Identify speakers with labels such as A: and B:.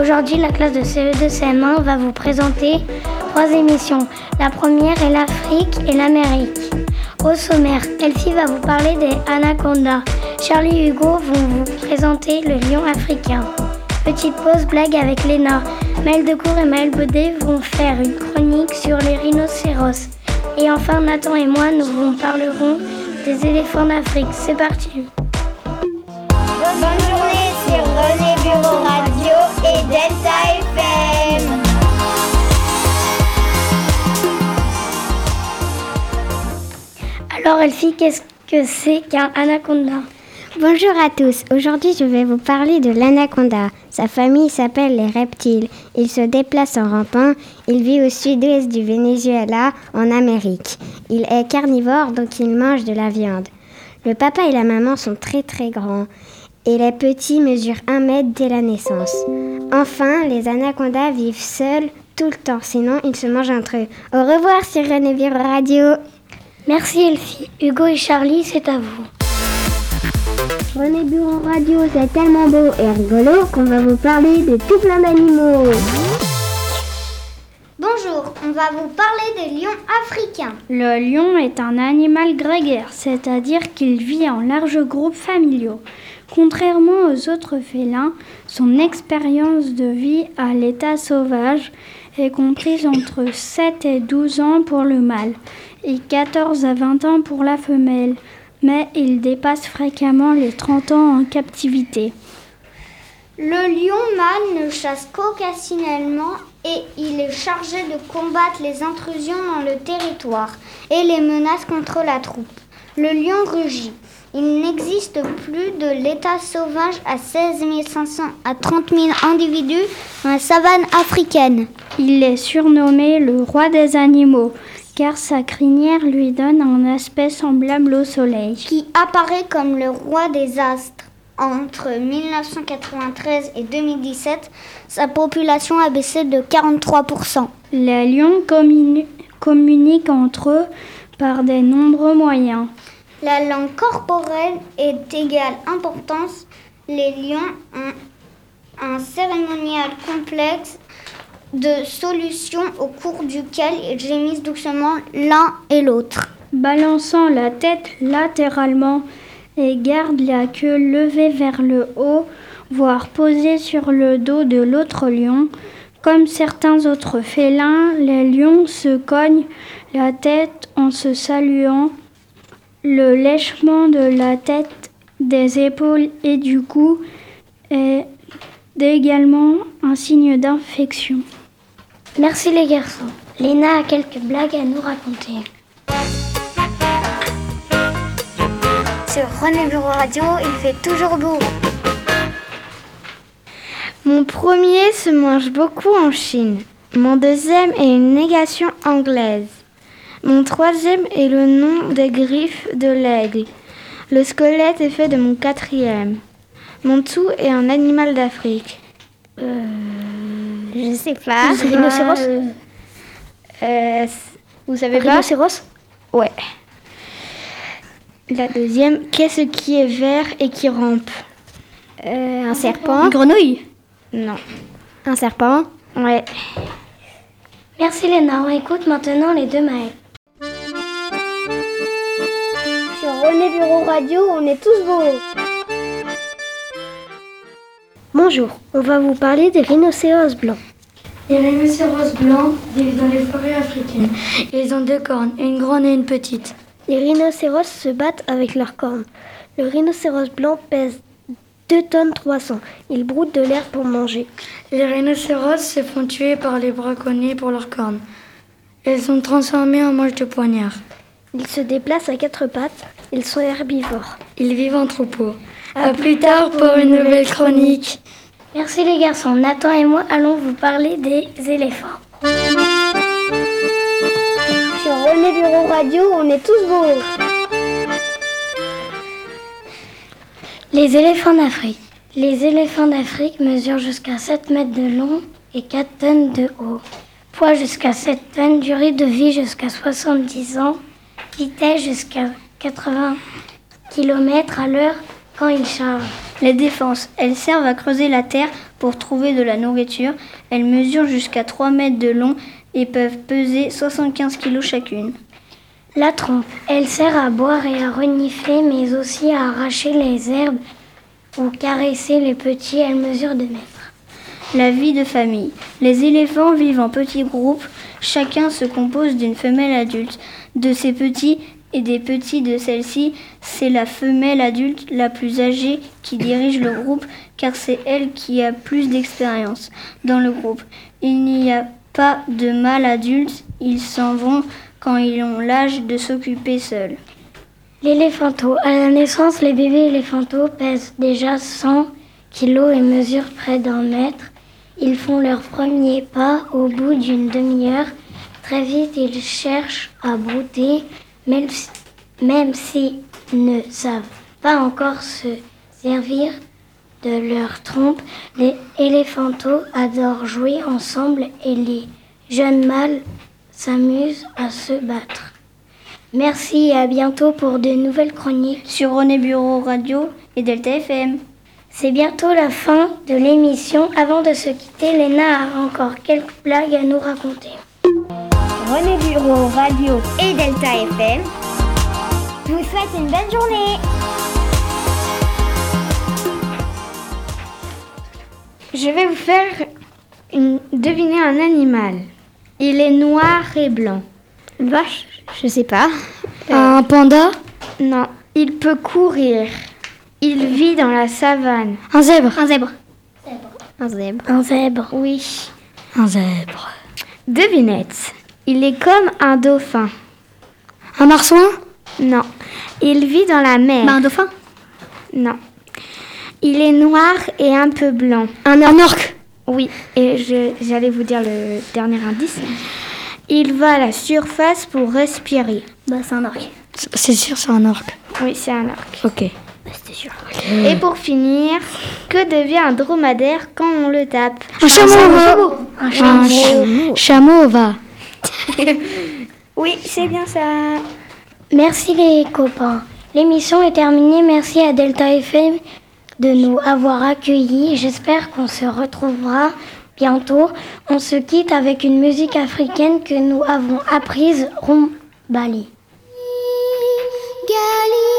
A: Aujourd'hui, la classe de CE2-CM1 va vous présenter trois émissions. La première est l'Afrique et l'Amérique. Au sommaire, Elfie va vous parler des anacondas. Charlie Hugo vont vous présenter le lion africain. Petite pause blague avec Léna. Maël Decour et Maël Baudet vont faire une chronique sur les rhinocéros. Et enfin, Nathan et moi, nous vous parlerons des éléphants d'Afrique. C'est parti.
B: Bonne journée René Bureau Radio et Delta FM.
A: Alors Elfie, qu'est-ce que c'est qu'un anaconda?
C: Bonjour à tous, aujourd'hui je vais vous parler de l'anaconda. Sa famille s'appelle les reptiles. Il se déplace en rampant. Il vit au sud-ouest du Venezuela, en Amérique. Il est carnivore, donc il mange de la viande. Le papa et la maman sont très très grands. Et les petits mesurent un mètre dès la naissance. Enfin, les anacondas vivent seuls tout le temps, sinon ils se mangent entre eux. Au revoir sur René Radio.
A: Merci Elfie. Hugo et Charlie, c'est à vous.
C: René Bureau Radio, c'est tellement beau et rigolo qu'on va vous parler de tout plein d'animaux.
B: Bonjour, on va vous parler des lions africains.
D: Le lion est un animal grégaire, c'est-à-dire qu'il vit en larges groupes familiaux. Contrairement aux autres félins, son expérience de vie à l'état sauvage est comprise entre 7 et 12 ans pour le mâle et 14 à 20 ans pour la femelle mais il dépasse fréquemment les 30 ans en captivité.
B: Le lion mâle ne chasse qu'occasionnellement et il est chargé de combattre les intrusions dans le territoire et les menaces contre la troupe. Le lion rugit. Il n'existe plus de l'état sauvage à 16 500 à 30 000 individus dans la savane africaine.
D: Il est surnommé le roi des animaux car sa crinière lui donne un aspect semblable au soleil.
B: Qui apparaît comme le roi des astres. Entre 1993 et 2017, sa population a baissé de 43%.
D: Les lions communiquent entre eux par de nombreux moyens.
B: La langue corporelle est égale importance. Les lions ont un cérémonial complexe de solutions au cours duquel ils gémissent doucement l'un et l'autre.
D: Balançant la tête latéralement et gardent la queue levée vers le haut, voire posée sur le dos de l'autre lion. Comme certains autres félins, les lions se cognent la tête en se saluant. Le lèchement de la tête, des épaules et du cou est également un signe d'infection.
A: Merci les garçons. Léna a quelques blagues à nous raconter.
B: Sur René Bureau Radio, il fait toujours beau.
C: Mon premier se mange beaucoup en Chine. Mon deuxième est une négation anglaise. Mon troisième est le nom des griffes de l'aigle. Le squelette est fait de mon quatrième. Mon tout est un animal d'Afrique.
A: Euh... Je sais pas.
C: Rhinocéros euh, Vous savez pas
A: Rhinocéros
C: Ouais. La deuxième, qu'est-ce qui est vert et qui rampe
A: euh, Un serpent.
D: Une grenouille
C: Non. Un serpent
A: Ouais. Merci Léna. On écoute maintenant les deux Maëls.
B: Sur René Bureau Radio, on est tous beaux.
A: Bonjour, on va vous parler des rhinocéros blancs.
E: Les rhinocéros blancs vivent dans les forêts africaines. Ils ont deux cornes, une grande et une petite.
A: Les rhinocéros se battent avec leurs cornes. Le rhinocéros blanc pèse 2 tonnes 300. Il broute de l'herbe pour manger.
E: Les rhinocéros se font tuer par les braconniers pour leurs cornes. Elles sont transformées en manches de poignard.
A: Ils se déplacent à quatre pattes. Ils sont herbivores.
E: Ils vivent en troupeau. À, plus tard pour une nouvelle chronique.
A: Merci les garçons. Nathan et moi allons vous parler des éléphants.
B: Sur René Bureau Radio, on est tous beaux.
A: Les éléphants d'Afrique. Les éléphants d'Afrique mesurent jusqu'à 7 mètres de long et 4 tonnes de haut. Poids jusqu'à 7 tonnes, durée de vie jusqu'à 70 ans, jusqu'à 80 km à l'heure quand il charge
F: Les défenses, elles servent à creuser la terre pour trouver de la nourriture. Elles mesurent jusqu'à 3 mètres de long et peuvent peser 75 kg chacune.
A: La trompe, elle sert à boire et à renifler, mais aussi à arracher les herbes ou caresser les petits. Elle mesure 2 mètres.
F: La vie de famille. Les éléphants vivent en petits groupes. Chacun se compose d'une femelle adulte. De ces petits et des petits de celle-ci, c'est la femelle adulte la plus âgée qui dirige le groupe car c'est elle qui a plus d'expérience dans le groupe. Il n'y a pas de mâles adultes, ils s'en vont quand ils ont l'âge de s'occuper seuls.
A: L'éléphanto. À la naissance, les bébés éléphantaux pèsent déjà 100 kilos et mesurent près d'un mètre. Ils font leurs premiers pas au bout d'une demi-heure. Très vite, ils cherchent à brouter, même même s'ils ne savent pas encore se servir de leur trompe. Les éléphantos adorent jouer ensemble et les jeunes mâles s'amusent à se battre. Merci et à bientôt pour de nouvelles chroniques.
F: Sur René Bureau Radio et Delta FM.
A: C'est bientôt la fin de l'émission. Avant de se quitter, Léna a encore quelques blagues à nous raconter.
B: René Bureau Radio et Delta FM vous souhaite une belle journée.
C: Je vais vous faire une- deviner un animal. Il est noir et blanc. Vache, je sais pas.
E: Un panda?
C: Non, il peut courir. Il vit dans la savane.
E: Un zèbre
F: Un zèbre.
C: Un zèbre.
A: Un zèbre.
C: Oui.
E: Un zèbre.
C: Devinette. Il est comme un dauphin.
E: Un marsouin
C: Non. Il vit dans la mer.
F: Bah, un dauphin?
C: Non. Il est noir et un peu blanc.
E: Un, un orque
C: Oui, et je- j'allais vous dire le dernier indice. Il va à la surface pour respirer.
F: Bah, c'est un orque.
E: C'est sûr, c'est un orque.
C: Oui, c'est un orque.
E: Ok.
C: Et pour finir, que devient un dromadaire quand on le tape?
E: Un chameau
A: Un
E: Un
A: chameau.
E: cha- chameau va.
C: Oui, c'est bien ça.
A: Merci les copains. L'émission est terminée. Merci à Delta FM de nous avoir accueillis. J'espère qu'on se retrouvera bientôt. On se quitte avec une musique africaine que nous avons apprise, Rumbali.
B: Gali